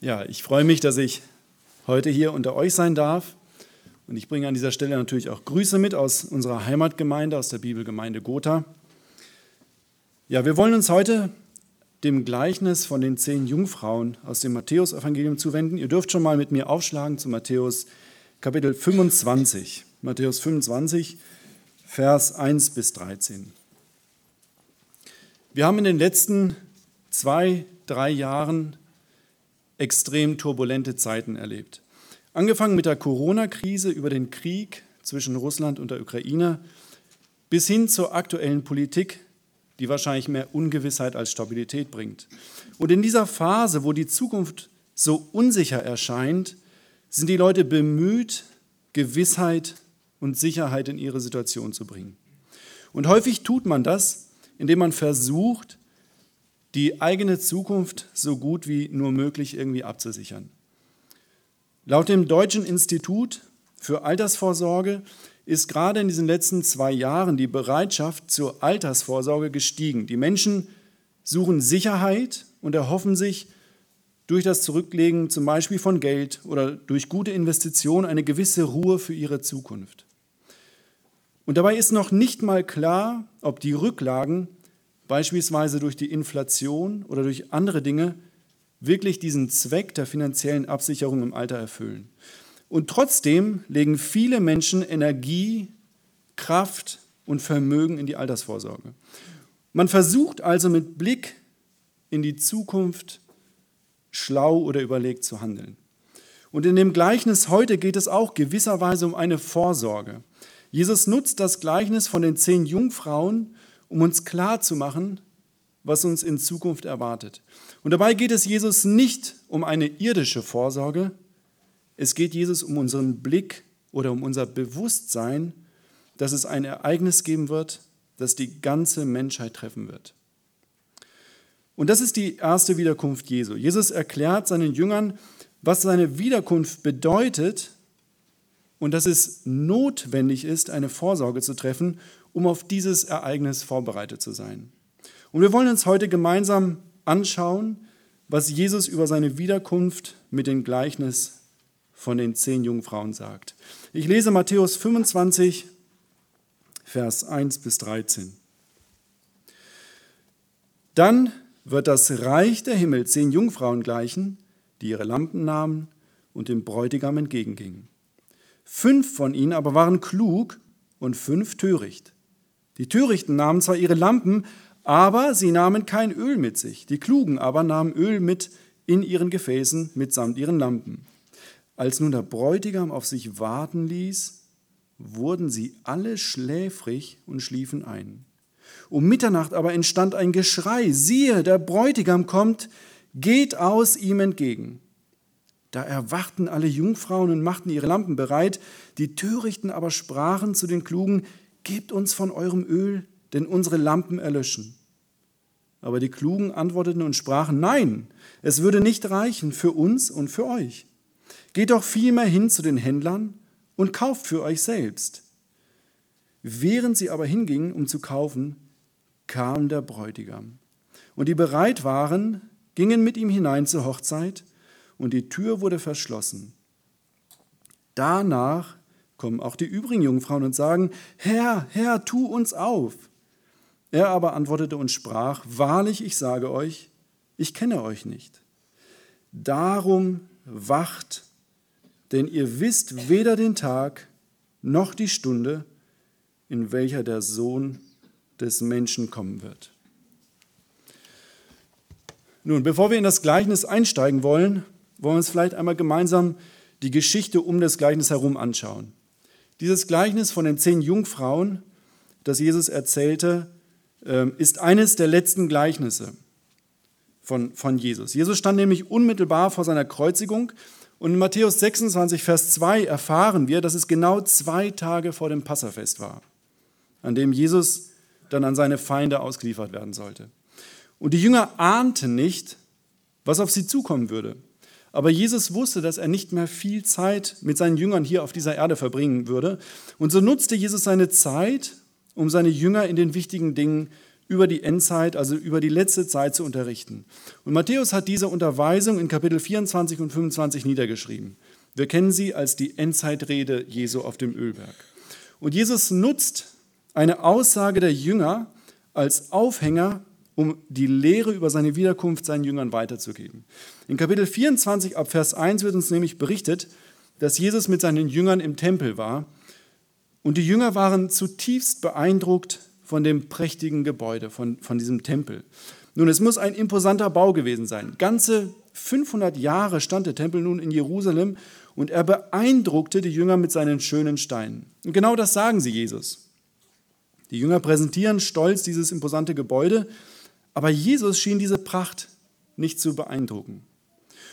Ja, ich freue mich, dass ich heute hier unter euch sein darf. Und ich bringe an dieser Stelle natürlich auch Grüße mit aus unserer Heimatgemeinde, aus der Bibelgemeinde Gotha. Ja, wir wollen uns heute dem Gleichnis von den zehn Jungfrauen aus dem Matthäusevangelium zuwenden. Ihr dürft schon mal mit mir aufschlagen zu Matthäus Kapitel 25. Matthäus 25, Vers 1 bis 13. Wir haben in den letzten zwei, drei Jahren extrem turbulente Zeiten erlebt. Angefangen mit der Corona-Krise über den Krieg zwischen Russland und der Ukraine bis hin zur aktuellen Politik, die wahrscheinlich mehr Ungewissheit als Stabilität bringt. Und in dieser Phase, wo die Zukunft so unsicher erscheint, sind die Leute bemüht, Gewissheit und Sicherheit in ihre Situation zu bringen. Und häufig tut man das, indem man versucht, die eigene Zukunft so gut wie nur möglich irgendwie abzusichern. Laut dem Deutschen Institut für Altersvorsorge ist gerade in diesen letzten zwei Jahren die Bereitschaft zur Altersvorsorge gestiegen. Die Menschen suchen Sicherheit und erhoffen sich durch das Zurücklegen zum Beispiel von Geld oder durch gute Investitionen eine gewisse Ruhe für ihre Zukunft. Und dabei ist noch nicht mal klar, ob die Rücklagen beispielsweise durch die Inflation oder durch andere Dinge, wirklich diesen Zweck der finanziellen Absicherung im Alter erfüllen. Und trotzdem legen viele Menschen Energie, Kraft und Vermögen in die Altersvorsorge. Man versucht also mit Blick in die Zukunft schlau oder überlegt zu handeln. Und in dem Gleichnis heute geht es auch gewisserweise um eine Vorsorge. Jesus nutzt das Gleichnis von den zehn Jungfrauen, um uns klarzumachen, was uns in Zukunft erwartet. Und dabei geht es Jesus nicht um eine irdische Vorsorge, es geht Jesus um unseren Blick oder um unser Bewusstsein, dass es ein Ereignis geben wird, das die ganze Menschheit treffen wird. Und das ist die erste Wiederkunft Jesu. Jesus erklärt seinen Jüngern, was seine Wiederkunft bedeutet und dass es notwendig ist, eine Vorsorge zu treffen um auf dieses Ereignis vorbereitet zu sein. Und wir wollen uns heute gemeinsam anschauen, was Jesus über seine Wiederkunft mit dem Gleichnis von den zehn Jungfrauen sagt. Ich lese Matthäus 25, Vers 1 bis 13. Dann wird das Reich der Himmel zehn Jungfrauen gleichen, die ihre Lampen nahmen und dem Bräutigam entgegengingen. Fünf von ihnen aber waren klug und fünf töricht. Die Törichten nahmen zwar ihre Lampen, aber sie nahmen kein Öl mit sich. Die Klugen aber nahmen Öl mit in ihren Gefäßen mitsamt ihren Lampen. Als nun der Bräutigam auf sich warten ließ, wurden sie alle schläfrig und schliefen ein. Um Mitternacht aber entstand ein Geschrei, siehe, der Bräutigam kommt, geht aus ihm entgegen. Da erwachten alle Jungfrauen und machten ihre Lampen bereit, die Törichten aber sprachen zu den Klugen, Gebt uns von eurem Öl, denn unsere Lampen erlöschen. Aber die Klugen antworteten und sprachen, nein, es würde nicht reichen für uns und für euch. Geht doch vielmehr hin zu den Händlern und kauft für euch selbst. Während sie aber hingingen, um zu kaufen, kam der Bräutigam. Und die bereit waren, gingen mit ihm hinein zur Hochzeit, und die Tür wurde verschlossen. Danach kommen auch die übrigen Jungfrauen und sagen, Herr, Herr, tu uns auf. Er aber antwortete und sprach, Wahrlich, ich sage euch, ich kenne euch nicht. Darum wacht, denn ihr wisst weder den Tag noch die Stunde, in welcher der Sohn des Menschen kommen wird. Nun, bevor wir in das Gleichnis einsteigen wollen, wollen wir uns vielleicht einmal gemeinsam die Geschichte um das Gleichnis herum anschauen. Dieses Gleichnis von den zehn Jungfrauen, das Jesus erzählte, ähm, ist eines der letzten Gleichnisse von, von Jesus. Jesus stand nämlich unmittelbar vor seiner Kreuzigung und in Matthäus 26, Vers 2 erfahren wir, dass es genau zwei Tage vor dem Passafest war, an dem Jesus dann an seine Feinde ausgeliefert werden sollte. Und die Jünger ahnten nicht, was auf sie zukommen würde. Aber Jesus wusste, dass er nicht mehr viel Zeit mit seinen Jüngern hier auf dieser Erde verbringen würde. Und so nutzte Jesus seine Zeit, um seine Jünger in den wichtigen Dingen über die Endzeit, also über die letzte Zeit zu unterrichten. Und Matthäus hat diese Unterweisung in Kapitel 24 und 25 niedergeschrieben. Wir kennen sie als die Endzeitrede Jesu auf dem Ölberg. Und Jesus nutzt eine Aussage der Jünger als Aufhänger, um die Lehre über seine Wiederkunft seinen Jüngern weiterzugeben. In Kapitel 24 ab Vers 1 wird uns nämlich berichtet, dass Jesus mit seinen Jüngern im Tempel war und die Jünger waren zutiefst beeindruckt von dem prächtigen Gebäude, von, von diesem Tempel. Nun, es muss ein imposanter Bau gewesen sein. Ganze 500 Jahre stand der Tempel nun in Jerusalem und er beeindruckte die Jünger mit seinen schönen Steinen. Und genau das sagen sie Jesus. Die Jünger präsentieren stolz dieses imposante Gebäude, aber Jesus schien diese Pracht nicht zu beeindrucken.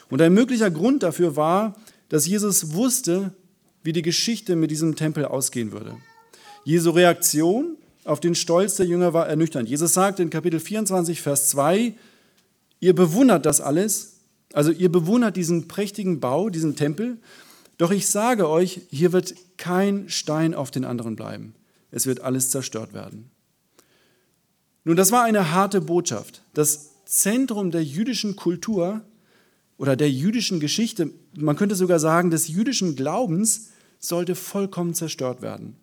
Und ein möglicher Grund dafür war, dass Jesus wusste, wie die Geschichte mit diesem Tempel ausgehen würde. Jesu Reaktion auf den Stolz der Jünger war ernüchternd. Jesus sagt in Kapitel 24, Vers 2, ihr bewundert das alles, also ihr bewundert diesen prächtigen Bau, diesen Tempel, doch ich sage euch, hier wird kein Stein auf den anderen bleiben. Es wird alles zerstört werden. Nun, das war eine harte Botschaft. Das Zentrum der jüdischen Kultur oder der jüdischen Geschichte, man könnte sogar sagen des jüdischen Glaubens, sollte vollkommen zerstört werden.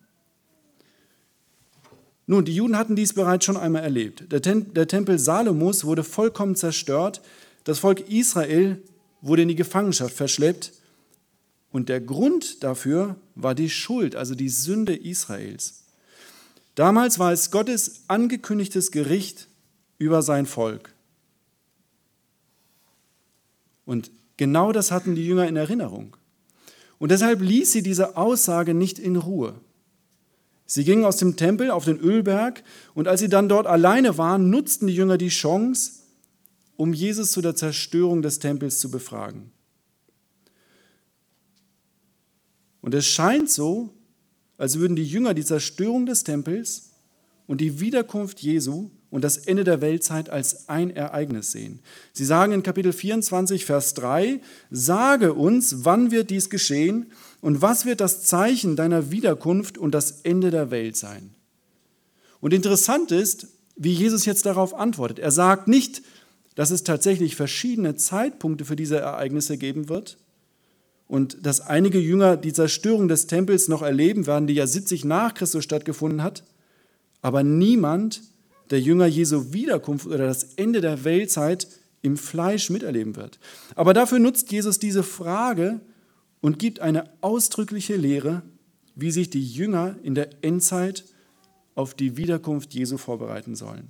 Nun, die Juden hatten dies bereits schon einmal erlebt. Der, Tempel Salomos wurde vollkommen zerstört, das Volk Israel wurde in die Gefangenschaft verschleppt und der Grund dafür war die Schuld, also die Sünde Israels. Damals war es Gottes angekündigtes Gericht über sein Volk. Und genau das hatten die Jünger in Erinnerung. Und deshalb ließ sie diese Aussage nicht in Ruhe. Sie gingen aus dem Tempel auf den Ölberg und als sie dann dort alleine waren, nutzten die Jünger die Chance, um Jesus zu der Zerstörung des Tempels zu befragen. Und es scheint so, als würden die Jünger die Zerstörung des Tempels und die Wiederkunft Jesu und das Ende der Weltzeit als ein Ereignis sehen. Sie sagen in Kapitel 24, Vers 3, sage uns, wann wird dies geschehen und was wird das Zeichen deiner Wiederkunft und das Ende der Welt sein? Und interessant ist, wie Jesus jetzt darauf antwortet. Er sagt nicht, dass es tatsächlich verschiedene Zeitpunkte für diese Ereignisse geben wird und dass einige Jünger die Zerstörung des Tempels noch erleben werden, die ja 70 nach Christus stattgefunden hat, aber niemand der Jünger Jesu Wiederkunft oder das Ende der Weltzeit im Fleisch miterleben wird. Aber dafür nutzt Jesus diese Frage und gibt eine ausdrückliche Lehre, wie sich die Jünger in der Endzeit auf die Wiederkunft Jesu vorbereiten sollen.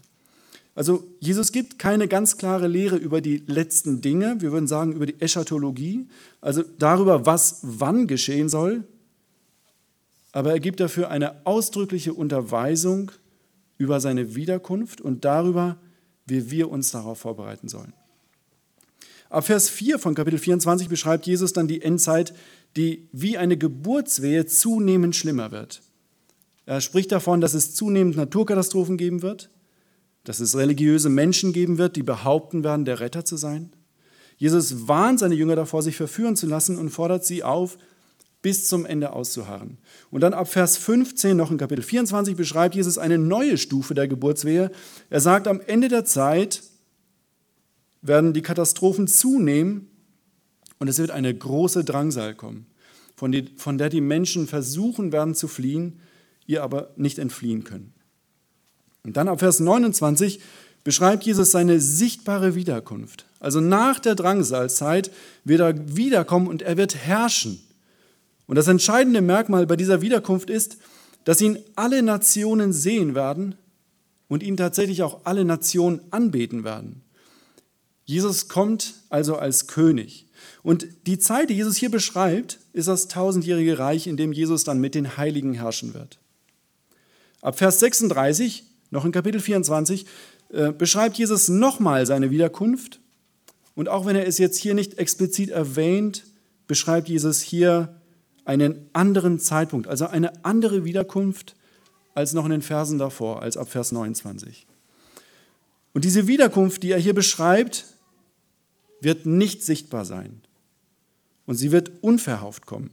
Also Jesus gibt keine ganz klare Lehre über die letzten Dinge, wir würden sagen über die Eschatologie, also darüber, was wann geschehen soll, aber er gibt dafür eine ausdrückliche Unterweisung über seine Wiederkunft und darüber, wie wir uns darauf vorbereiten sollen. Ab Vers 4 von Kapitel 24 beschreibt Jesus dann die Endzeit, die wie eine Geburtswehe zunehmend schlimmer wird. Er spricht davon, dass es zunehmend Naturkatastrophen geben wird, dass es religiöse Menschen geben wird, die behaupten werden, der Retter zu sein. Jesus warnt seine Jünger davor, sich verführen zu lassen und fordert sie auf, bis zum Ende auszuharren. Und dann ab Vers 15 noch in Kapitel 24 beschreibt Jesus eine neue Stufe der Geburtswehe. Er sagt, am Ende der Zeit werden die Katastrophen zunehmen und es wird eine große Drangsal kommen, von, der die Menschen versuchen werden zu fliehen, ihr aber nicht entfliehen können. Und dann ab Vers 29 beschreibt Jesus seine sichtbare Wiederkunft. Also nach der Drangsalzeit wird er wiederkommen und er wird herrschen. Und das entscheidende Merkmal bei dieser Wiederkunft ist, dass ihn alle Nationen sehen werden und ihn tatsächlich auch alle Nationen anbeten werden. Jesus kommt also als König. Und die Zeit, die Jesus hier beschreibt, ist das tausendjährige Reich, in dem Jesus dann mit den Heiligen herrschen wird. Ab Vers 36, noch in Kapitel 24, äh, beschreibt Jesus nochmal seine Wiederkunft. Und auch wenn er es jetzt hier nicht explizit erwähnt, beschreibt Jesus hier einen anderen Zeitpunkt, also eine andere Wiederkunft als noch in den Versen davor, als ab Vers 29. Und diese Wiederkunft, die er hier beschreibt, wird nicht sichtbar sein. Und sie wird unverhauft kommen.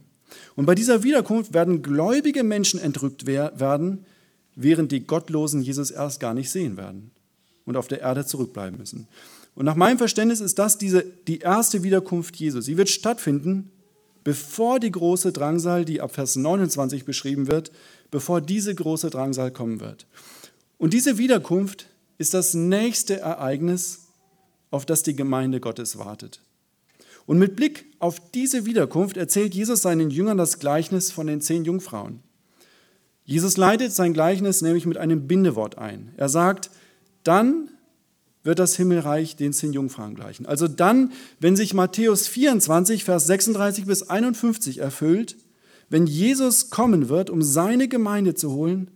Und bei dieser Wiederkunft werden gläubige Menschen entrückt werden, während die Gottlosen Jesus erst gar nicht sehen werden. und auf der Erde zurückbleiben müssen. Und nach meinem Verständnis ist das diese, die erste Wiederkunft Jesu. Sie wird stattfinden, bevor die große Drangsal, die ab Vers 29 beschrieben wird, bevor diese große Drangsal kommen wird. Und diese Wiederkunft ist das nächste Ereignis, auf das die Gemeinde Gottes wartet. Und mit Blick auf diese Wiederkunft erzählt Jesus seinen Jüngern das Gleichnis von den zehn Jungfrauen. Jesus leitet sein Gleichnis nämlich mit einem Bindewort ein. Er sagt, dann wird das Himmelreich den zehn Jungfrauen gleichen. Also dann, wenn sich Matthäus 24, Vers 36 bis 51 erfüllt, wenn Jesus kommen wird, um seine Gemeinde zu holen,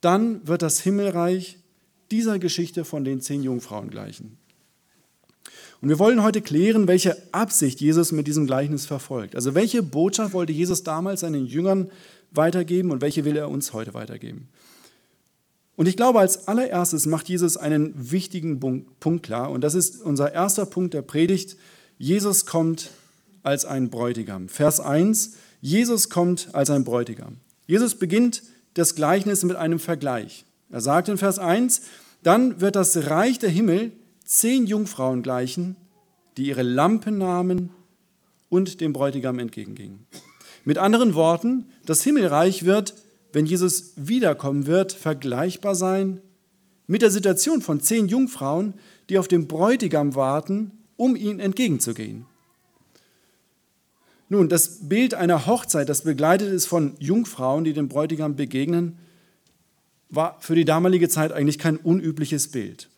dann wird das Himmelreich dieser Geschichte von den zehn Jungfrauen gleichen. Und wir wollen heute klären, welche Absicht Jesus mit diesem Gleichnis verfolgt. Also welche Botschaft wollte Jesus damals seinen Jüngern weitergeben und welche will er uns heute weitergeben. Und ich glaube, als allererstes macht Jesus einen wichtigen Punkt klar und das ist unser erster Punkt der Predigt. Jesus kommt als ein Bräutigam. Vers 1, Jesus kommt als ein Bräutigam. Jesus beginnt das Gleichnis mit einem Vergleich. Er sagt in Vers 1, dann wird das Reich der Himmel zehn Jungfrauen gleichen, die ihre Lampen nahmen und dem Bräutigam entgegengingen. Mit anderen Worten, das Himmelreich wird, wenn Jesus wiederkommen wird, vergleichbar sein mit der Situation von zehn Jungfrauen, die auf den Bräutigam warten, um ihm entgegenzugehen. Nun, das Bild einer Hochzeit, das begleitet ist von Jungfrauen, die dem Bräutigam begegnen, war für die damalige Zeit eigentlich kein unübliches Bild.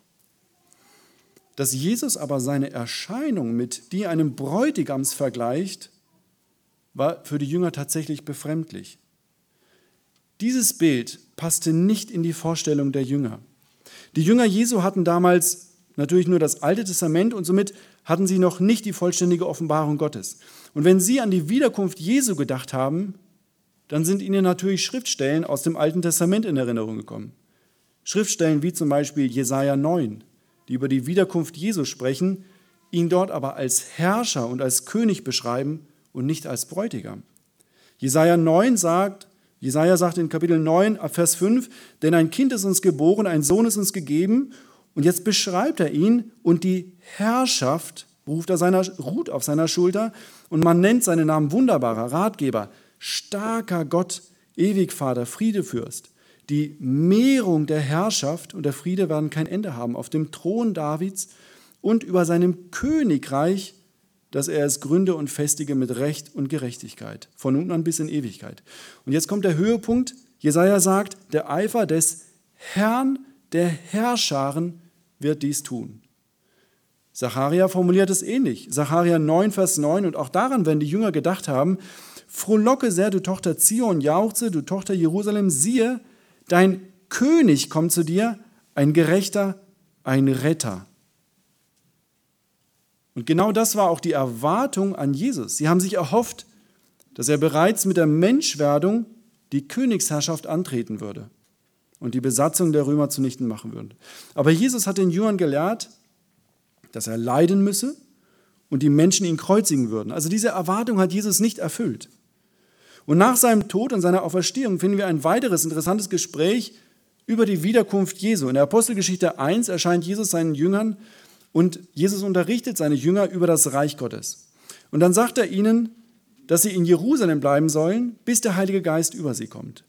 Dass Jesus aber seine Erscheinung mit die eines Bräutigams vergleicht, war für die Jünger tatsächlich befremdlich. Dieses Bild passte nicht in die Vorstellung der Jünger. Die Jünger Jesu hatten damals natürlich nur das Alte Testament und somit hatten sie noch nicht die vollständige Offenbarung Gottes. Und wenn sie an die Wiederkunft Jesu gedacht haben, dann sind ihnen natürlich Schriftstellen aus dem Alten Testament in Erinnerung gekommen. Schriftstellen wie zum Beispiel Jesaja 9, die über die Wiederkunft Jesu sprechen, ihn dort aber als Herrscher und als König beschreiben und nicht als Bräutigam. Jesaja 9 sagt, Jesaja sagt in Kapitel 9, Vers 5, denn ein Kind ist uns geboren, ein Sohn ist uns gegeben. Und jetzt beschreibt er ihn und die Herrschaft ruft er seiner, ruht auf seiner Schulter und man nennt seinen Namen wunderbarer Ratgeber, starker Gott, Ewigvater, Friedefürst. Die Mehrung der Herrschaft und der Friede werden kein Ende haben auf dem Thron Davids und über seinem Königreich, dass er es gründe und festige mit Recht und Gerechtigkeit, von nun an bis in Ewigkeit. Und jetzt kommt der Höhepunkt. Jesaja sagt, der Eifer des Herrn der Herrscharen wird dies tun. Zacharia formuliert es ähnlich. Zacharia 9, Vers 9. Und auch daran werden die Jünger gedacht haben: Frohlocke sehr, du Tochter Zion, jauchze, du Tochter Jerusalem, siehe, Dein König kommt zu dir, ein Gerechter, ein Retter. Und genau das war auch die Erwartung an Jesus. Sie haben sich erhofft, dass er bereits mit der Menschwerdung die Königsherrschaft antreten würde und die Besatzung der Römer zunichten machen würde. Aber Jesus hat den Jüngern gelehrt, dass er leiden müsse und die Menschen ihn kreuzigen würden. Also diese Erwartung hat Jesus nicht erfüllt. Und nach seinem Tod und seiner Auferstehung finden wir ein weiteres interessantes Gespräch über die Wiederkunft Jesu. In der Apostelgeschichte 1 erscheint Jesus seinen Jüngern und Jesus unterrichtet seine Jünger über das Reich Gottes. Und dann sagt er ihnen, dass sie in Jerusalem bleiben sollen, bis der Heilige Geist über sie kommt.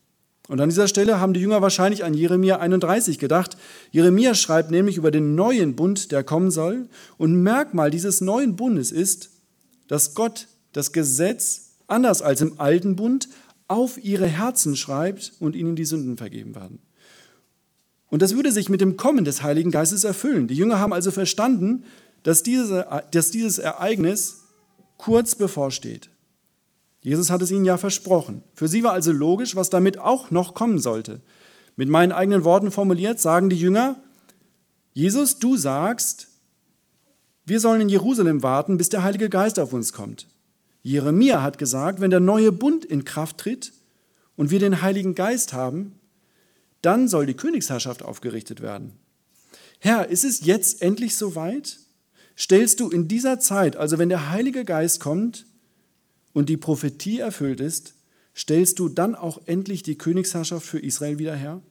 Und an dieser Stelle haben die Jünger wahrscheinlich an Jeremia 31 gedacht. Jeremia schreibt nämlich über den neuen Bund, der kommen soll. Und Merkmal dieses neuen Bundes ist, dass Gott das Gesetz anders als im alten Bund, auf ihre Herzen schreibt und ihnen die Sünden vergeben werden. Und das würde sich mit dem Kommen des Heiligen Geistes erfüllen. Die Jünger haben also verstanden, dass, diese, dass dieses Ereignis kurz bevorsteht. Jesus hat es ihnen ja versprochen. Für sie war also logisch, was damit auch noch kommen sollte. Mit meinen eigenen Worten formuliert sagen die Jünger, Jesus, du sagst, wir sollen in Jerusalem warten, bis der Heilige Geist auf uns kommt. Jeremia hat gesagt, wenn der neue Bund in Kraft tritt und wir den Heiligen Geist haben, dann soll die Königsherrschaft aufgerichtet werden. Herr, ist es jetzt endlich soweit? Stellst du in dieser Zeit, also wenn der Heilige Geist kommt und die Prophetie erfüllt ist, stellst du dann auch endlich die Königsherrschaft für Israel wieder her?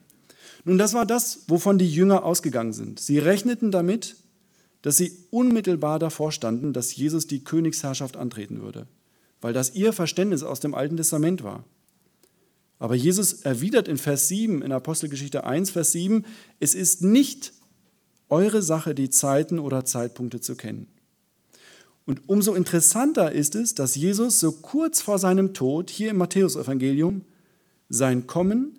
Nun, das war das, wovon die Jünger ausgegangen sind. Sie rechneten damit, dass sie unmittelbar davor standen, dass Jesus die Königsherrschaft antreten würde, weil das ihr Verständnis aus dem Alten Testament war. Aber Jesus erwidert in Vers 7, in Apostelgeschichte 1, Vers 7, es ist nicht eure Sache, die Zeiten oder Zeitpunkte zu kennen. Und umso interessanter ist es, dass Jesus so kurz vor seinem Tod hier im Matthäusevangelium sein Kommen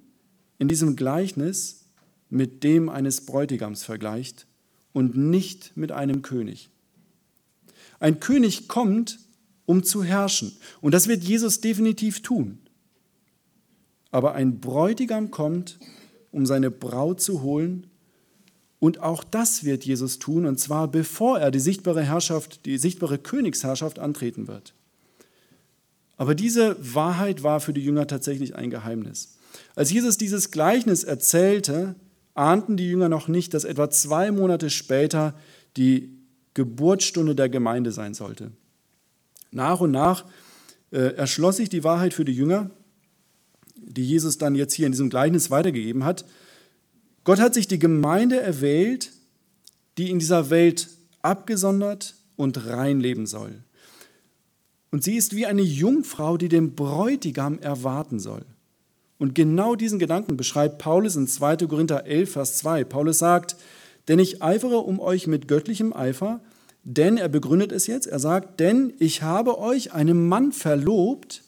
in diesem Gleichnis mit dem eines Bräutigams vergleicht und nicht mit einem König. Ein König kommt, um zu herrschen. Und das wird Jesus definitiv tun. Aber ein Bräutigam kommt, um seine Braut zu holen und auch das wird Jesus tun, und zwar bevor er die sichtbare Herrschaft, die sichtbare Königsherrschaft antreten wird. Aber diese Wahrheit war für die Jünger tatsächlich ein Geheimnis. Als Jesus dieses Gleichnis erzählte, ahnten die Jünger noch nicht, dass etwa zwei Monate später die Geburtsstunde der Gemeinde sein sollte. Nach und nach äh, erschloss sich die Wahrheit für die Jünger, die Jesus dann jetzt hier in diesem Gleichnis weitergegeben hat. Gott hat sich die Gemeinde erwählt, die in dieser Welt abgesondert und rein leben soll. Und sie ist wie eine Jungfrau, die den Bräutigam erwarten soll. Und genau diesen Gedanken beschreibt Paulus in 2. Korinther 11, Vers 2. Paulus sagt, denn ich eifere um euch mit göttlichem Eifer, denn er begründet es jetzt, er sagt, denn ich habe euch einem Mann verlobt,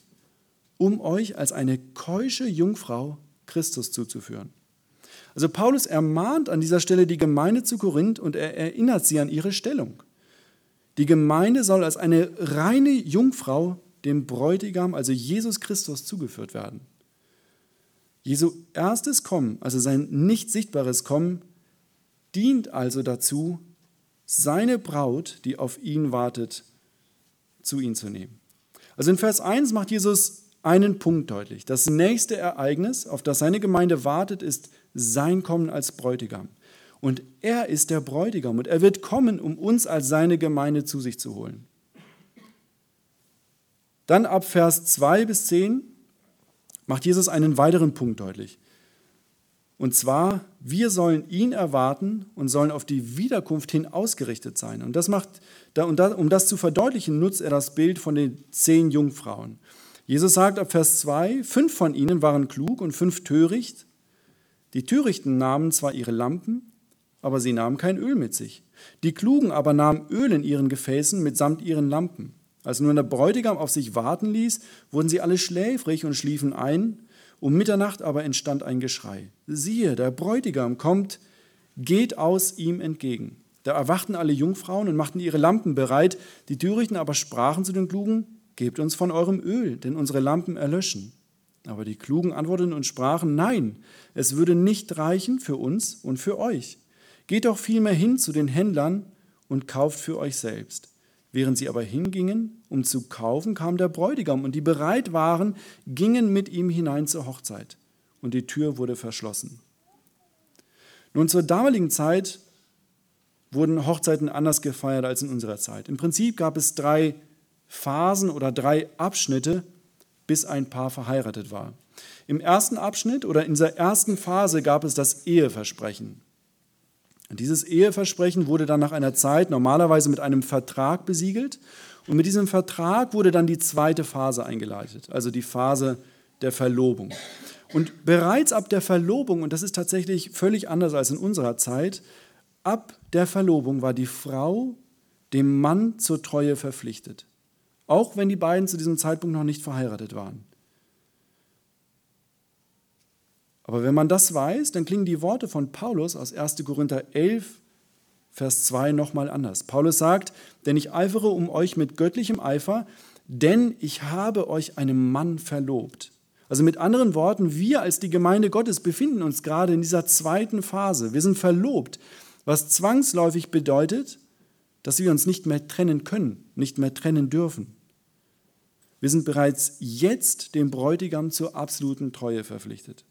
um euch als eine keusche Jungfrau Christus zuzuführen. Also Paulus ermahnt an dieser Stelle die Gemeinde zu Korinth und er erinnert sie an ihre Stellung. Die Gemeinde soll als eine reine Jungfrau dem Bräutigam, also Jesus Christus, zugeführt werden. Jesu erstes Kommen, also sein nicht sichtbares Kommen, dient also dazu, seine Braut, die auf ihn wartet, zu ihm zu nehmen. Also in Vers 1 macht Jesus einen Punkt deutlich. Das nächste Ereignis, auf das seine Gemeinde wartet, ist sein Kommen als Bräutigam. Und er ist der Bräutigam und er wird kommen, um uns als seine Gemeinde zu sich zu holen. Dann ab Vers 2 bis 10 macht Jesus einen weiteren Punkt deutlich. Und zwar, wir sollen ihn erwarten und sollen auf die Wiederkunft hin ausgerichtet sein. Und das macht, um das zu verdeutlichen, nutzt er das Bild von den zehn Jungfrauen. Jesus sagt ab Vers 2, fünf von ihnen waren klug und fünf töricht. Die Törichten nahmen zwar ihre Lampen, aber sie nahmen kein Öl mit sich. Die Klugen aber nahmen Öl in ihren Gefäßen mitsamt ihren Lampen. Als nun der Bräutigam auf sich warten ließ, wurden sie alle schläfrig und schliefen ein. Um Mitternacht aber entstand ein Geschrei. Siehe, der Bräutigam kommt, geht aus ihm entgegen. Da erwachten alle Jungfrauen und machten ihre Lampen bereit. Die Törichten aber sprachen zu den Klugen, Gebt uns von eurem Öl, denn unsere Lampen erlöschen. Aber die Klugen antworteten und sprachen, nein, es würde nicht reichen für uns und für euch. Geht doch vielmehr hin zu den Händlern und kauft für euch selbst. Während sie aber hingingen, um zu kaufen, kam der Bräutigam, und die bereit waren, gingen mit ihm hinein zur Hochzeit, und die Tür wurde verschlossen. Nun, zur damaligen Zeit wurden Hochzeiten anders gefeiert als in unserer Zeit. Im Prinzip gab es drei Phasen oder drei Abschnitte, bis ein Paar verheiratet war. Im ersten Abschnitt oder in dieser ersten Phase gab es das Eheversprechen. Und dieses Eheversprechen wurde dann nach einer Zeit normalerweise mit einem Vertrag besiegelt. Und mit diesem Vertrag wurde dann die zweite Phase eingeleitet, also die Phase der Verlobung. Und bereits ab der Verlobung, und das ist tatsächlich völlig anders als in unserer Zeit, ab der Verlobung war die Frau dem Mann zur Treue verpflichtet auch wenn die beiden zu diesem Zeitpunkt noch nicht verheiratet waren. Aber wenn man das weiß, dann klingen die Worte von Paulus aus 1. Korinther 11, Vers 2 nochmal anders. Paulus sagt, denn ich eifere um euch mit göttlichem Eifer, denn ich habe euch einem Mann verlobt. Also mit anderen Worten, wir als die Gemeinde Gottes befinden uns gerade in dieser zweiten Phase. Wir sind verlobt, was zwangsläufig bedeutet, dass wir uns nicht mehr trennen können, nicht mehr trennen dürfen. Wir sind bereits jetzt dem Bräutigam zur absoluten Treue verpflichtet.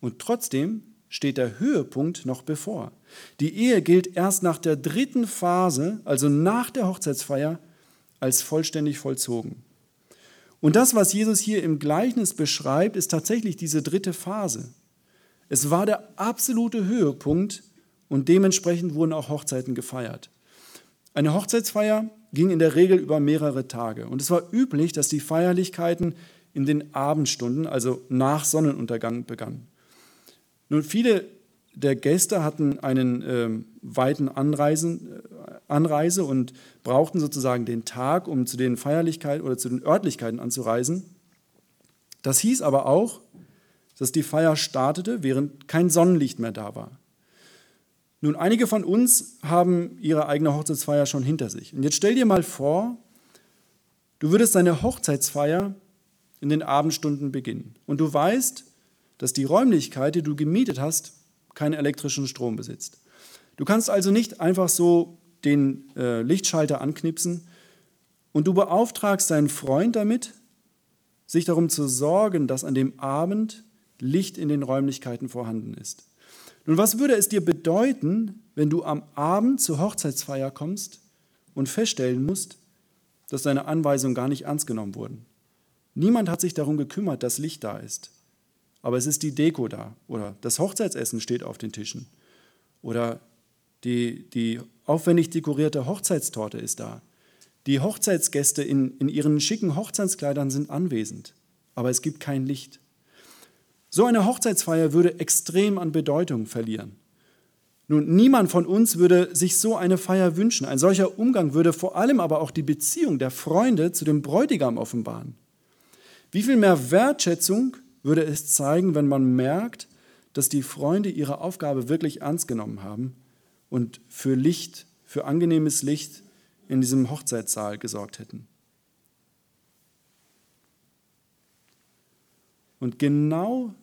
Und trotzdem steht der Höhepunkt noch bevor. Die Ehe gilt erst nach der dritten Phase, also nach der Hochzeitsfeier, als vollständig vollzogen. Und das, was Jesus hier im Gleichnis beschreibt, ist tatsächlich diese dritte Phase. Es war der absolute Höhepunkt und dementsprechend wurden auch Hochzeiten gefeiert. Eine Hochzeitsfeier ging in der Regel über mehrere Tage und es war üblich, dass die Feierlichkeiten in den Abendstunden, also nach Sonnenuntergang, begannen. Nun, viele der Gäste hatten einen äh, weiten Anreisen, äh, Anreise und brauchten sozusagen den Tag, um zu den Feierlichkeiten oder zu den Örtlichkeiten anzureisen. Das hieß aber auch, dass die Feier startete, während kein Sonnenlicht mehr da war. Nun, einige von uns haben ihre eigene Hochzeitsfeier schon hinter sich. Und jetzt stell dir mal vor, du würdest deine Hochzeitsfeier in den Abendstunden beginnen. Und du weißt, dass die Räumlichkeit, die du gemietet hast, keinen elektrischen Strom besitzt. Du kannst also nicht einfach so den äh, Lichtschalter anknipsen und du beauftragst deinen Freund damit, sich darum zu sorgen, dass an dem Abend Licht in den Räumlichkeiten vorhanden ist. Nun, was würde es dir bedeuten, wenn du am Abend zur Hochzeitsfeier kommst und feststellen musst, dass deine Anweisungen gar nicht ernst genommen wurden? Niemand hat sich darum gekümmert, dass Licht da ist aber es ist die Deko da oder das Hochzeitsessen steht auf den Tischen oder die, die aufwendig dekorierte Hochzeitstorte ist da. Die Hochzeitsgäste in, in ihren schicken Hochzeitskleidern sind anwesend, aber es gibt kein Licht. So eine Hochzeitsfeier würde extrem an Bedeutung verlieren. Nun, niemand von uns würde sich so eine Feier wünschen. Ein solcher Umgang würde vor allem aber auch die Beziehung der Freunde zu dem Bräutigam offenbaren. Wie viel mehr Wertschätzung würde es zeigen, wenn man merkt, dass die Freunde ihre Aufgabe wirklich ernst genommen haben und für Licht, für angenehmes Licht in diesem Hochzeitssaal gesorgt hätten. Und genau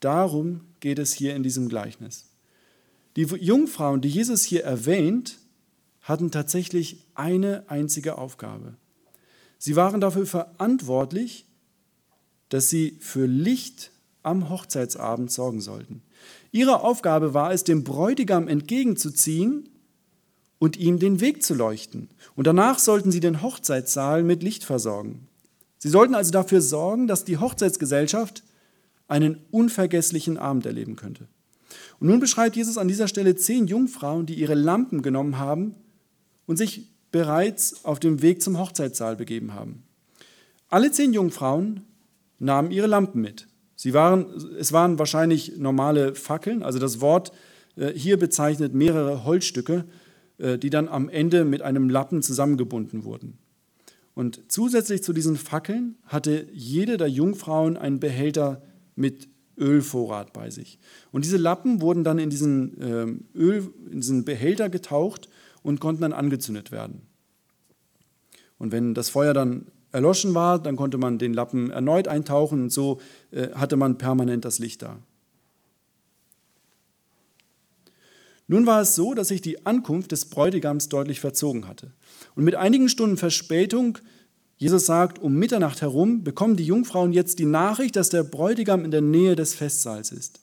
darum geht es hier in diesem Gleichnis. Die Jungfrauen, die Jesus hier erwähnt, hatten tatsächlich eine einzige Aufgabe. Sie waren dafür verantwortlich, dass sie für Licht am Hochzeitsabend sorgen sollten. Ihre Aufgabe war es, dem Bräutigam entgegenzuziehen und ihm den Weg zu leuchten. Und danach sollten sie den Hochzeitssaal mit Licht versorgen. Sie sollten also dafür sorgen, dass die Hochzeitsgesellschaft einen unvergesslichen Abend erleben könnte. Und nun beschreibt Jesus an dieser Stelle zehn Jungfrauen, die ihre Lampen genommen haben und sich bereits auf dem Weg zum Hochzeitssaal begeben haben. Alle zehn Jungfrauen nahmen ihre Lampen mit. Sie waren, es waren wahrscheinlich normale Fackeln, also das Wort äh, hier bezeichnet mehrere Holzstücke, äh, die dann am Ende mit einem Lappen zusammengebunden wurden. Und zusätzlich zu diesen Fackeln hatte jede der Jungfrauen einen Behälter mit Ölvorrat bei sich. Und diese Lappen wurden dann in diesen, ähm, Öl, in diesen Behälter getaucht und konnten dann angezündet werden. Und wenn das Feuer dann erloschen war, dann konnte man den Lappen erneut eintauchen und so äh, hatte man permanent das Licht da. Nun war es so, dass sich die Ankunft des Bräutigams deutlich verzogen hatte. Und mit einigen Stunden Verspätung, Jesus sagt, um Mitternacht herum, bekommen die Jungfrauen jetzt die Nachricht, dass der Bräutigam in der Nähe des Festsaals ist.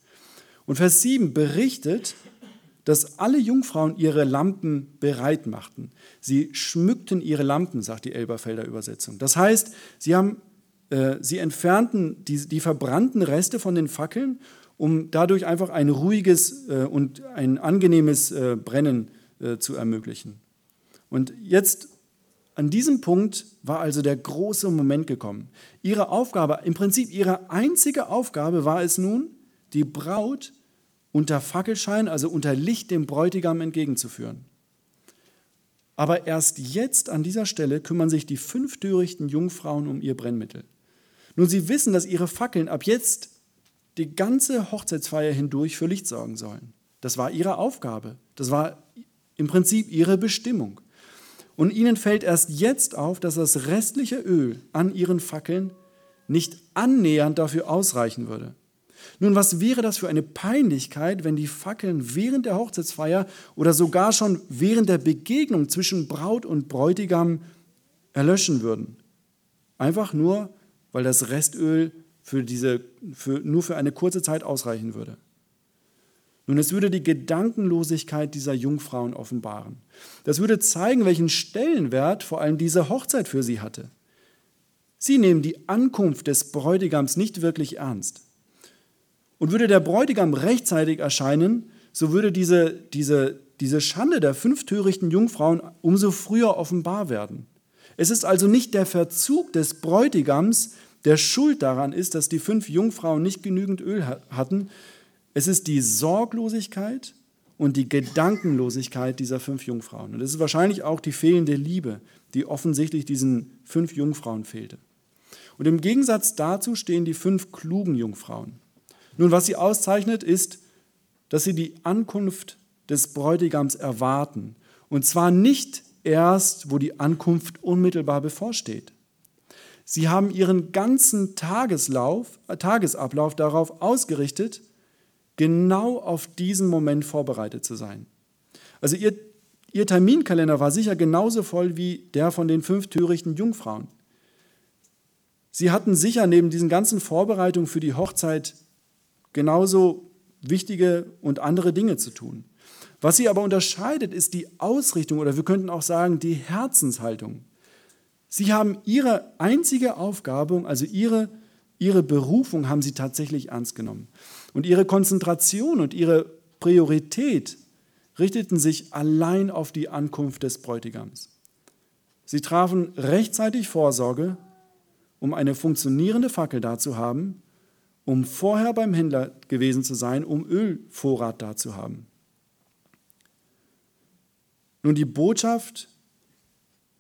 Und Vers 7 berichtet, dass alle Jungfrauen ihre Lampen bereit machten. Sie schmückten ihre Lampen, sagt die Elberfelder Übersetzung. Das heißt, sie, haben, äh, sie entfernten die, die verbrannten Reste von den Fackeln, um dadurch einfach ein ruhiges äh, und ein angenehmes äh, Brennen äh, zu ermöglichen. Und jetzt an diesem Punkt war also der große Moment gekommen. Ihre Aufgabe, im Prinzip ihre einzige Aufgabe war es nun, die Braut unter Fackelschein, also unter Licht dem Bräutigam entgegenzuführen. Aber erst jetzt an dieser Stelle kümmern sich die fünf törichten Jungfrauen um ihr Brennmittel. Nun, sie wissen, dass ihre Fackeln ab jetzt die ganze Hochzeitsfeier hindurch für Licht sorgen sollen. Das war ihre Aufgabe. Das war im Prinzip ihre Bestimmung. Und ihnen fällt erst jetzt auf, dass das restliche Öl an ihren Fackeln nicht annähernd dafür ausreichen würde. Nun, was wäre das für eine Peinlichkeit, wenn die Fackeln während der Hochzeitsfeier oder sogar schon während der Begegnung zwischen Braut und Bräutigam erlöschen würden? Einfach nur, weil das Restöl für diese, für, nur für eine kurze Zeit ausreichen würde. Nun, es würde die Gedankenlosigkeit dieser Jungfrauen offenbaren. Das würde zeigen, welchen Stellenwert vor allem diese Hochzeit für sie hatte. Sie nehmen die Ankunft des Bräutigams nicht wirklich ernst. Und würde der Bräutigam rechtzeitig erscheinen, so würde diese, diese, diese Schande der fünf törichten Jungfrauen umso früher offenbar werden. Es ist also nicht der Verzug des Bräutigams, der schuld daran ist, dass die fünf Jungfrauen nicht genügend Öl hatten. Es ist die Sorglosigkeit und die Gedankenlosigkeit dieser fünf Jungfrauen. Und es ist wahrscheinlich auch die fehlende Liebe, die offensichtlich diesen fünf Jungfrauen fehlte. Und im Gegensatz dazu stehen die fünf klugen Jungfrauen. Nun, was sie auszeichnet, ist, dass sie die Ankunft des Bräutigams erwarten. Und zwar nicht erst, wo die Ankunft unmittelbar bevorsteht. Sie haben ihren ganzen Tageslauf, äh, Tagesablauf darauf ausgerichtet, genau auf diesen Moment vorbereitet zu sein. Also ihr, ihr Terminkalender war sicher genauso voll wie der von den fünf törichten Jungfrauen. Sie hatten sicher neben diesen ganzen Vorbereitungen für die Hochzeit genauso wichtige und andere Dinge zu tun. Was sie aber unterscheidet, ist die Ausrichtung oder wir könnten auch sagen die Herzenshaltung. Sie haben ihre einzige Aufgabe, also ihre, ihre Berufung haben sie tatsächlich ernst genommen. Und ihre Konzentration und ihre Priorität richteten sich allein auf die Ankunft des Bräutigams. Sie trafen rechtzeitig Vorsorge, um eine funktionierende Fackel da zu haben, um vorher beim Händler gewesen zu sein, um Ölvorrat da zu haben. Nun, die Botschaft,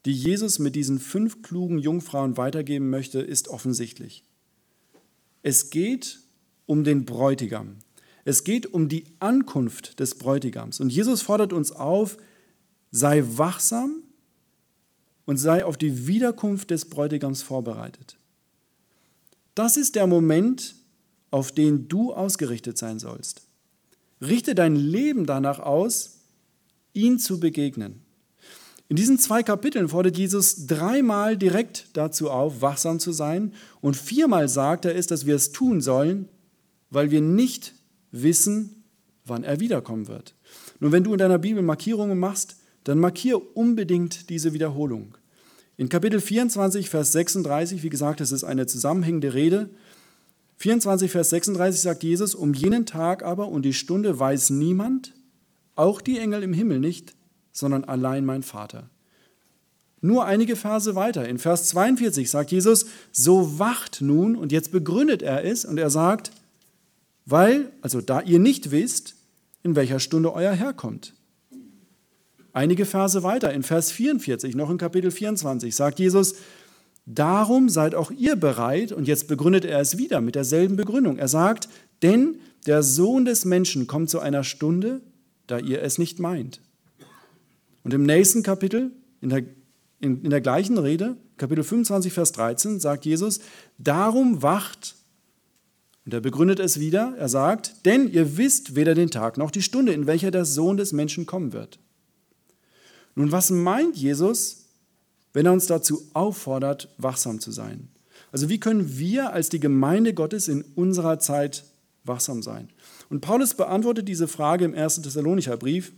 die Jesus mit diesen fünf klugen Jungfrauen weitergeben möchte, ist offensichtlich. Es geht um den Bräutigam. Es geht um die Ankunft des Bräutigams. Und Jesus fordert uns auf, sei wachsam und sei auf die Wiederkunft des Bräutigams vorbereitet. Das ist der Moment, auf den du ausgerichtet sein sollst. Richte dein Leben danach aus, ihn zu begegnen. In diesen zwei Kapiteln fordert Jesus dreimal direkt dazu auf, wachsam zu sein und viermal sagt er es, dass wir es tun sollen, weil wir nicht wissen, wann er wiederkommen wird. Nun, wenn du in deiner Bibel Markierungen machst, dann markier unbedingt diese Wiederholung. In Kapitel 24, Vers 36, wie gesagt, es ist eine zusammenhängende Rede. 24, Vers 36 sagt Jesus, um jenen Tag aber und die Stunde weiß niemand, auch die Engel im Himmel nicht, sondern allein mein Vater. Nur einige Verse weiter, in Vers 42 sagt Jesus, so wacht nun, und jetzt begründet er es, und er sagt, weil, also da ihr nicht wisst, in welcher Stunde euer Herr kommt. Einige Verse weiter, in Vers 44, noch in Kapitel 24, sagt Jesus, darum seid auch ihr bereit, und jetzt begründet er es wieder mit derselben Begründung. Er sagt, denn der Sohn des Menschen kommt zu einer Stunde, da ihr es nicht meint. Und im nächsten Kapitel, in der, in, in der gleichen Rede, Kapitel 25, Vers 13, sagt Jesus, darum wacht, und er begründet es wieder, er sagt, denn ihr wisst weder den Tag noch die Stunde, in welcher der Sohn des Menschen kommen wird. Nun, was meint Jesus, wenn er uns dazu auffordert, wachsam zu sein? Also wie können wir als die Gemeinde Gottes in unserer Zeit wachsam sein? Und Paulus beantwortet diese Frage im 1. Thessalonicher Brief.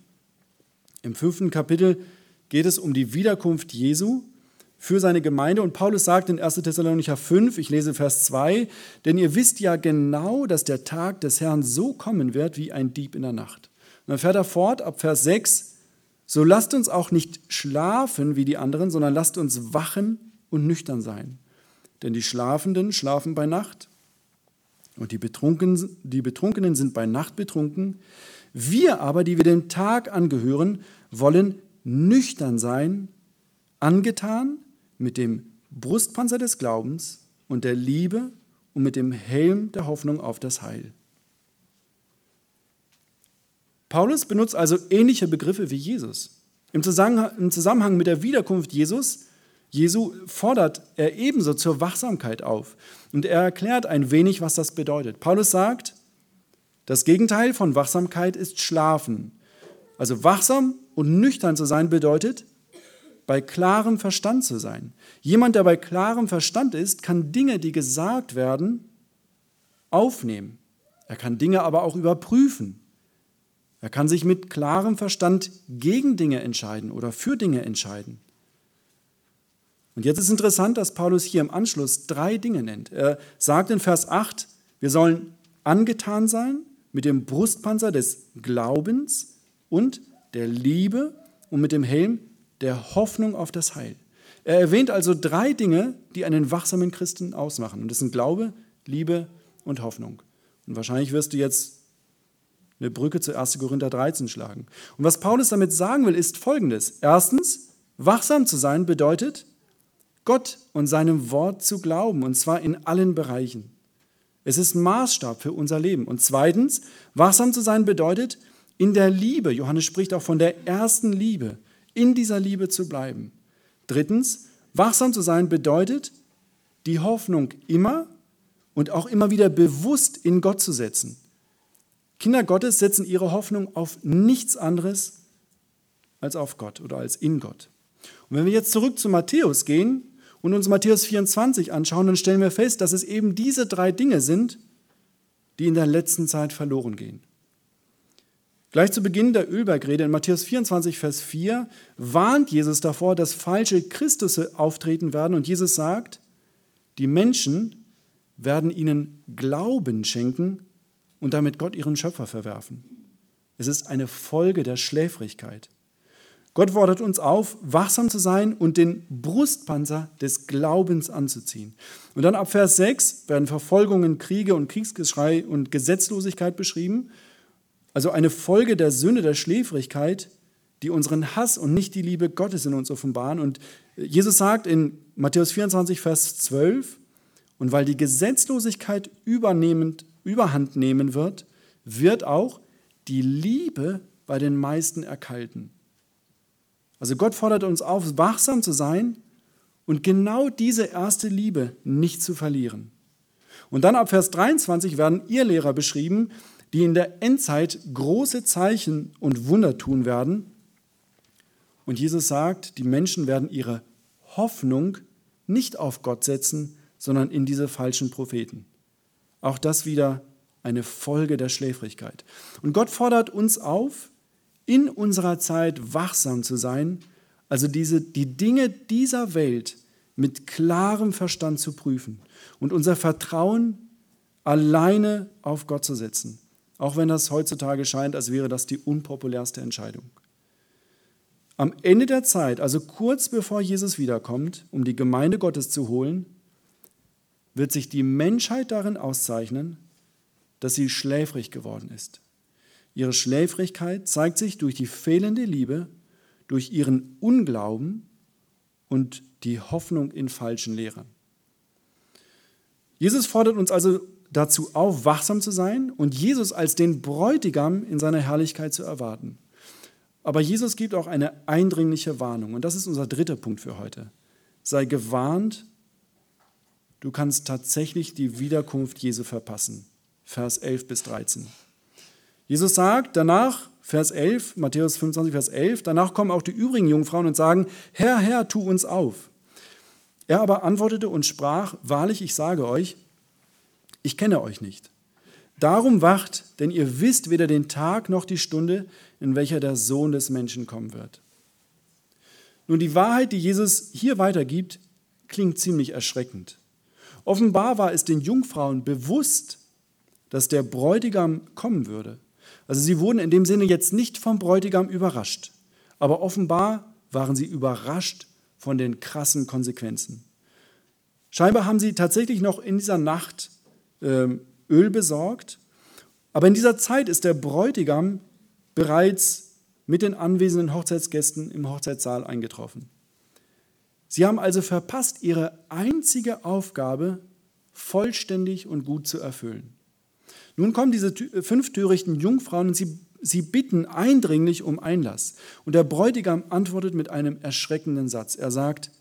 Im fünften Kapitel geht es um die Wiederkunft Jesu für seine Gemeinde. Und Paulus sagt in 1. Thessalonicher 5, ich lese Vers 2, denn ihr wisst ja genau, dass der Tag des Herrn so kommen wird wie ein Dieb in der Nacht. Und dann fährt er fort ab Vers 6, so lasst uns auch nicht schlafen wie die anderen, sondern lasst uns wachen und nüchtern sein. Denn die Schlafenden schlafen bei Nacht und die Betrunkenen, die Betrunkenen sind bei Nacht betrunken. Wir aber, die wir dem Tag angehören, wollen nüchtern sein, angetan mit dem Brustpanzer des Glaubens und der Liebe und mit dem Helm der Hoffnung auf das Heil. Paulus benutzt also ähnliche Begriffe wie Jesus. Im Zusammenhang, mit der Wiederkunft Jesus Jesu fordert er ebenso zur Wachsamkeit auf. Und er erklärt ein wenig, was das bedeutet. Paulus sagt, das Gegenteil von Wachsamkeit ist Schlafen. Also wachsam und nüchtern zu sein bedeutet, bei klarem Verstand zu sein. Jemand, der bei klarem Verstand ist, kann Dinge, die gesagt werden, aufnehmen. Er kann Dinge aber auch überprüfen. Er kann sich mit klarem Verstand gegen Dinge entscheiden oder für Dinge entscheiden. Und jetzt ist interessant, dass Paulus hier im Anschluss drei Dinge nennt. Er sagt in Vers 8, wir sollen angetan sein mit dem Brustpanzer des Glaubens und der Liebe und mit dem Helm der Hoffnung auf das Heil. Er erwähnt also drei Dinge, die einen wachsamen Christen ausmachen. Und das sind Glaube, Liebe und Hoffnung. Und wahrscheinlich wirst du jetzt eine Brücke zu 1. Korinther 13 schlagen. Und was Paulus damit sagen will, ist folgendes. Erstens, wachsam zu sein bedeutet, Gott und seinem Wort zu glauben, und zwar in allen Bereichen. Es ist Maßstab für unser Leben. Und zweitens, wachsam zu sein bedeutet, in der Liebe, Johannes spricht auch von der ersten Liebe, in dieser Liebe zu bleiben. Drittens, wachsam zu sein bedeutet, die Hoffnung immer und auch immer wieder bewusst in Gott zu setzen. Kinder Gottes setzen ihre Hoffnung auf nichts anderes als auf Gott oder als in Gott. Und wenn wir jetzt zurück zu Matthäus gehen und uns Matthäus 24 anschauen, dann stellen wir fest, dass es eben diese drei Dinge sind, die in der letzten Zeit verloren gehen. Gleich zu Beginn der Ölbergrede in Matthäus 24, Vers 4 warnt Jesus davor, dass falsche Christusse auftreten werden und Jesus sagt, die Menschen werden ihnen Glauben schenken, und damit Gott ihren Schöpfer verwerfen. Es ist eine Folge der Schläfrigkeit. Gott fordert uns auf, wachsam zu sein und den Brustpanzer des Glaubens anzuziehen. Und dann ab Vers 6 werden Verfolgungen, Kriege und Kriegsgeschrei und Gesetzlosigkeit beschrieben. Also eine Folge der Sünde, der Schläfrigkeit, die unseren Hass und nicht die Liebe Gottes in uns offenbaren. Und Jesus sagt in Matthäus 24, Vers 12, und weil die Gesetzlosigkeit übernehmend überhand nehmen wird, wird auch die Liebe bei den meisten erkalten. Also Gott fordert uns auf, wachsam zu sein und genau diese erste Liebe nicht zu verlieren. Und dann ab Vers 23 werden Irrlehrer beschrieben, die in der Endzeit große Zeichen und Wunder tun werden. Und Jesus sagt, die Menschen werden ihre Hoffnung nicht auf Gott setzen, sondern in diese falschen Propheten. Auch das wieder eine Folge der Schläfrigkeit. Und Gott fordert uns auf, in unserer Zeit wachsam zu sein, also diese, die Dinge dieser Welt mit klarem Verstand zu prüfen und unser Vertrauen alleine auf Gott zu setzen, auch wenn das heutzutage scheint, als wäre das die unpopulärste Entscheidung. Am Ende der Zeit, also kurz bevor Jesus wiederkommt, um die Gemeinde Gottes zu holen, wird sich die Menschheit darin auszeichnen, dass sie schläfrig geworden ist. Ihre Schläfrigkeit zeigt sich durch die fehlende Liebe, durch ihren Unglauben und die Hoffnung in falschen Lehrern. Jesus fordert uns also dazu auf, wachsam zu sein und Jesus als den Bräutigam in seiner Herrlichkeit zu erwarten. Aber Jesus gibt auch eine eindringliche Warnung und das ist unser dritter Punkt für heute. Sei gewarnt du kannst tatsächlich die Wiederkunft Jesu verpassen. Vers 11 bis 13. Jesus sagt danach, Vers 11, Matthäus 25, Vers 11, danach kommen auch die übrigen Jungfrauen und sagen, Herr, Herr, tu uns auf. Er aber antwortete und sprach, wahrlich, ich sage euch, ich kenne euch nicht. Darum wacht, denn ihr wisst weder den Tag noch die Stunde, in welcher der Sohn des Menschen kommen wird. Nun, die Wahrheit, die Jesus hier weitergibt, klingt ziemlich erschreckend. Offenbar war es den Jungfrauen bewusst, dass der Bräutigam kommen würde. Also sie wurden in dem Sinne jetzt nicht vom Bräutigam überrascht, aber offenbar waren sie überrascht von den krassen Konsequenzen. Scheinbar haben sie tatsächlich noch in dieser Nacht äh, Öl besorgt, aber in dieser Zeit ist der Bräutigam bereits mit den anwesenden Hochzeitsgästen im Hochzeitssaal eingetroffen. Sie haben also verpasst, ihre einzige Aufgabe vollständig und gut zu erfüllen. Nun kommen diese fünf törichten Jungfrauen und sie, sie bitten eindringlich um Einlass. Und der Bräutigam antwortet mit einem erschreckenden Satz. Er sagt,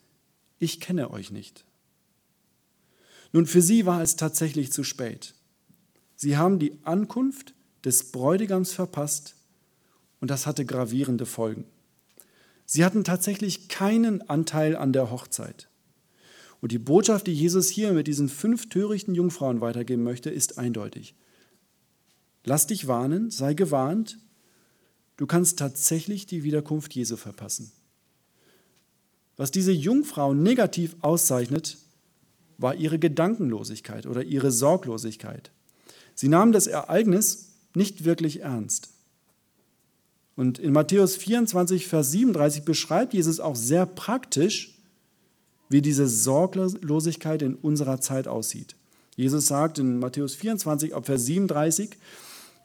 ich kenne euch nicht. Nun, für sie war es tatsächlich zu spät. Sie haben die Ankunft des Bräutigams verpasst und das hatte gravierende Folgen. Sie hatten tatsächlich keinen Anteil an der Hochzeit. Und die Botschaft, die Jesus hier mit diesen fünf törichten Jungfrauen weitergeben möchte, ist eindeutig. Lass dich warnen, sei gewarnt, du kannst tatsächlich die Wiederkunft Jesu verpassen. Was diese Jungfrauen negativ auszeichnet, war ihre Gedankenlosigkeit oder ihre Sorglosigkeit. Sie nahmen das Ereignis nicht wirklich ernst. Und in Matthäus 24, Vers 37 beschreibt Jesus auch sehr praktisch, wie diese Sorglosigkeit in unserer Zeit aussieht. Jesus sagt in Matthäus 24, ab Vers 37,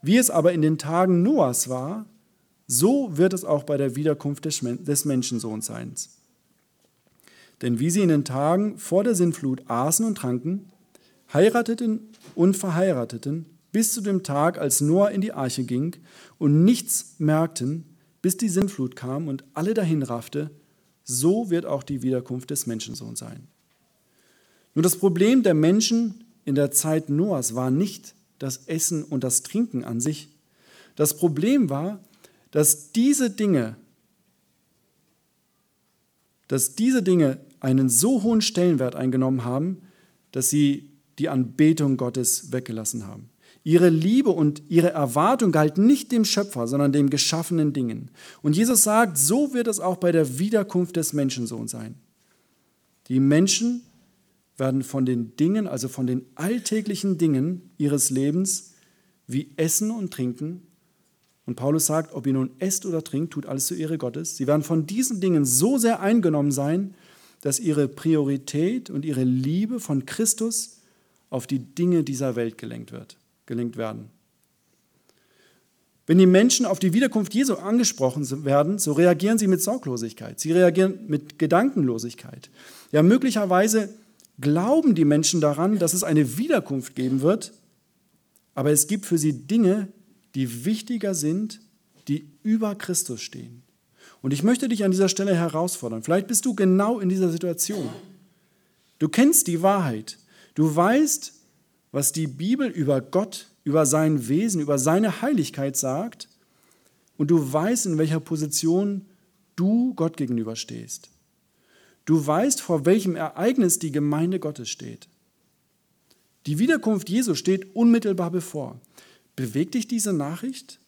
wie es aber in den Tagen Noahs war, so wird es auch bei der Wiederkunft des Menschensohns sein. Denn wie sie in den Tagen vor der Sintflut aßen und tranken, heirateten und verheirateten, bis zu dem Tag, als Noah in die Arche ging und nichts merkten, bis die Sintflut kam und alle dahin raffte, so wird auch die Wiederkunft des Menschensohns sein. Nur das Problem der Menschen in der Zeit Noahs war nicht das Essen und das Trinken an sich. Das Problem war, dass diese Dinge, dass diese Dinge einen so hohen Stellenwert eingenommen haben, dass sie die Anbetung Gottes weggelassen haben. Ihre Liebe und ihre Erwartung galten nicht dem Schöpfer, sondern dem geschaffenen Dingen. Und Jesus sagt, so wird es auch bei der Wiederkunft des Menschensohns sein. Die Menschen werden von den Dingen, also von den alltäglichen Dingen ihres Lebens, wie Essen und Trinken, und Paulus sagt, ob ihr nun esst oder trinkt, tut alles zur Ehre Gottes. Sie werden von diesen Dingen so sehr eingenommen sein, dass ihre Priorität und ihre Liebe von Christus auf die Dinge dieser Welt gelenkt, wird, gelenkt werden. Wenn die Menschen auf die Wiederkunft Jesu angesprochen werden, so reagieren sie mit Sorglosigkeit. Sie reagieren mit Gedankenlosigkeit. Ja, möglicherweise glauben die Menschen daran, dass es eine Wiederkunft geben wird, aber es gibt für sie Dinge, die wichtiger sind, die über Christus stehen. Und ich möchte dich an dieser Stelle herausfordern. Vielleicht bist du genau in dieser Situation. Du kennst die Wahrheit. Du weißt, was die Bibel über Gott, über sein Wesen, über seine Heiligkeit sagt. Und du weißt, in welcher Position du Gott gegenüber stehst. Du weißt, vor welchem Ereignis die Gemeinde Gottes steht. Die Wiederkunft Jesu steht unmittelbar bevor. Bewegt dich diese Nachricht?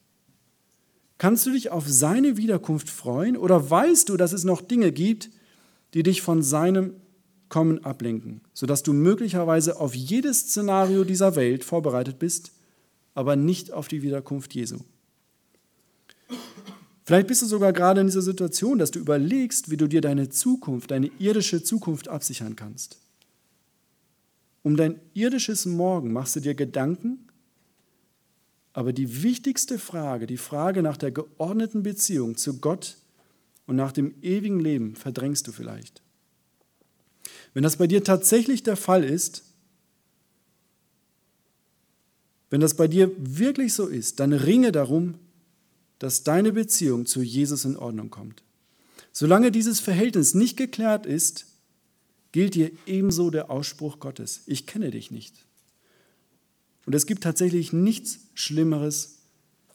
Kannst du dich auf seine Wiederkunft freuen oder weißt du, dass es noch Dinge gibt, die dich von seinem Kommen ablenken, sodass du möglicherweise auf jedes Szenario dieser Welt vorbereitet bist, aber nicht auf die Wiederkunft Jesu? Vielleicht bist du sogar gerade in dieser Situation, dass du überlegst, wie du dir deine Zukunft, deine irdische Zukunft absichern kannst. Um dein irdisches Morgen machst du dir Gedanken, aber die wichtigste Frage, die Frage nach der geordneten Beziehung zu Gott und nach dem ewigen Leben verdrängst du vielleicht. Wenn das bei dir tatsächlich der Fall ist, wenn das bei dir wirklich so ist, dann ringe darum, dass deine Beziehung zu Jesus in Ordnung kommt. Solange dieses Verhältnis nicht geklärt ist, gilt dir ebenso der Ausspruch Gottes, ich kenne dich nicht. Und es gibt tatsächlich nichts Schlimmeres,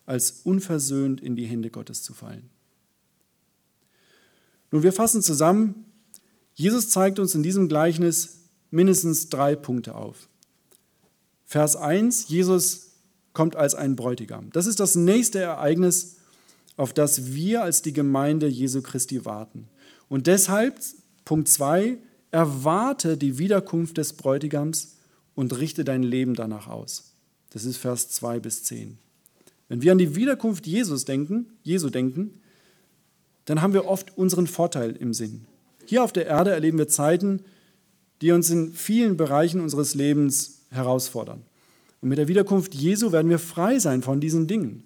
als unversöhnt in die Hände Gottes zu fallen. Nun, wir fassen zusammen, Jesus zeigt uns in diesem Gleichnis mindestens drei Punkte auf. Vers 1, Jesus kommt als ein Bräutigam. Das ist das nächste Ereignis, auf das wir als die Gemeinde Jesu Christi warten. Und deshalb, Punkt 2, erwarte die Wiederkunft des Bräutigams und richte dein Leben danach aus. Das ist Vers 2 bis 10. Wenn wir an die Wiederkunft Jesus denken, Jesu denken, dann haben wir oft unseren Vorteil im Sinn. Hier auf der Erde erleben wir Zeiten, die uns in vielen Bereichen unseres Lebens herausfordern. Und mit der Wiederkunft Jesu werden wir frei sein von diesen Dingen.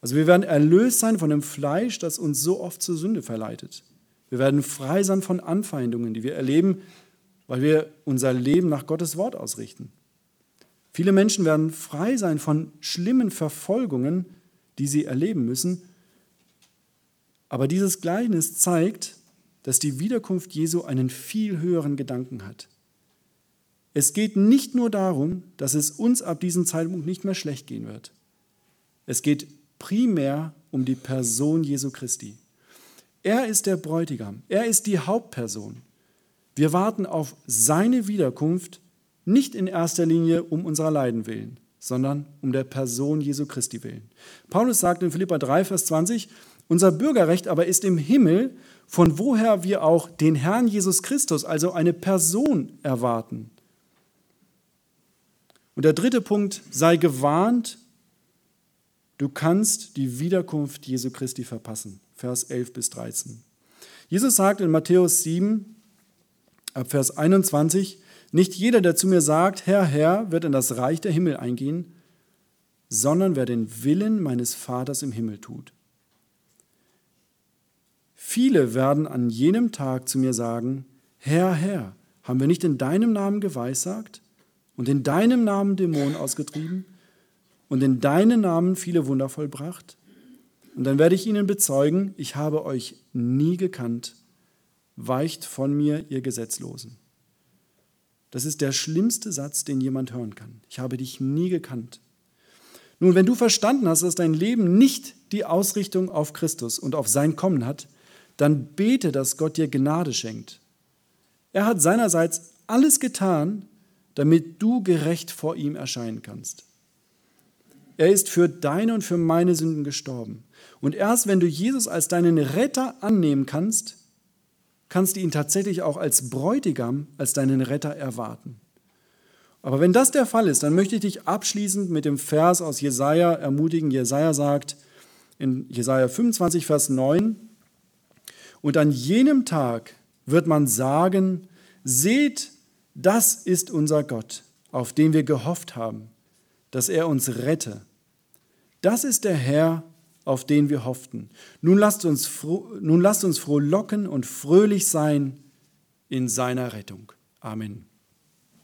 Also wir werden erlöst sein von dem Fleisch, das uns so oft zur Sünde verleitet. Wir werden frei sein von Anfeindungen, die wir erleben, weil wir unser Leben nach Gottes Wort ausrichten. Viele Menschen werden frei sein von schlimmen Verfolgungen, die sie erleben müssen. Aber dieses Gleichnis zeigt, dass die Wiederkunft Jesu einen viel höheren Gedanken hat. Es geht nicht nur darum, dass es uns ab diesem Zeitpunkt nicht mehr schlecht gehen wird. Es geht primär um die Person Jesu Christi. Er ist der Bräutigam, er ist die Hauptperson. Wir warten auf seine Wiederkunft nicht in erster Linie um unserer Leiden willen, sondern um der Person Jesu Christi willen. Paulus sagt in Philippa 3, Vers 20, unser Bürgerrecht aber ist im Himmel, von woher wir auch den Herrn Jesus Christus, also eine Person, erwarten. Und der dritte Punkt, sei gewarnt, du kannst die Wiederkunft Jesu Christi verpassen. Vers 11 bis 13. Jesus sagt in Matthäus 7, ab Vers 21, nicht jeder, der zu mir sagt, Herr, Herr, wird in das Reich der Himmel eingehen, sondern wer den Willen meines Vaters im Himmel tut. Viele werden an jenem Tag zu mir sagen, Herr, Herr, haben wir nicht in deinem Namen geweissagt und in deinem Namen Dämonen ausgetrieben und in deinem Namen viele Wunder vollbracht? Und dann werde ich ihnen bezeugen, ich habe euch nie gekannt, weicht von mir, ihr Gesetzlosen. Das ist der schlimmste Satz, den jemand hören kann. Ich habe dich nie gekannt. Nun, wenn du verstanden hast, dass dein Leben nicht die Ausrichtung auf Christus und auf sein Kommen hat, dann bete, dass Gott dir Gnade schenkt. Er hat seinerseits alles getan, damit du gerecht vor ihm erscheinen kannst. Er ist für deine und für meine Sünden gestorben. Und erst wenn du Jesus als deinen Retter annehmen kannst, kannst du ihn tatsächlich auch als Bräutigam, als deinen Retter erwarten. Aber wenn das der Fall ist, dann möchte ich dich abschließend mit dem Vers aus Jesaja ermutigen. Jesaja sagt in Jesaja 25, Vers 9, und an jenem Tag wird man sagen, seht, das ist unser Gott, auf den wir gehofft haben, dass er uns rette. Das ist der Herr, auf den wir hofften. Nun lasst uns, nun lasst uns frohlocken und fröhlich sein in seiner Rettung. Amen.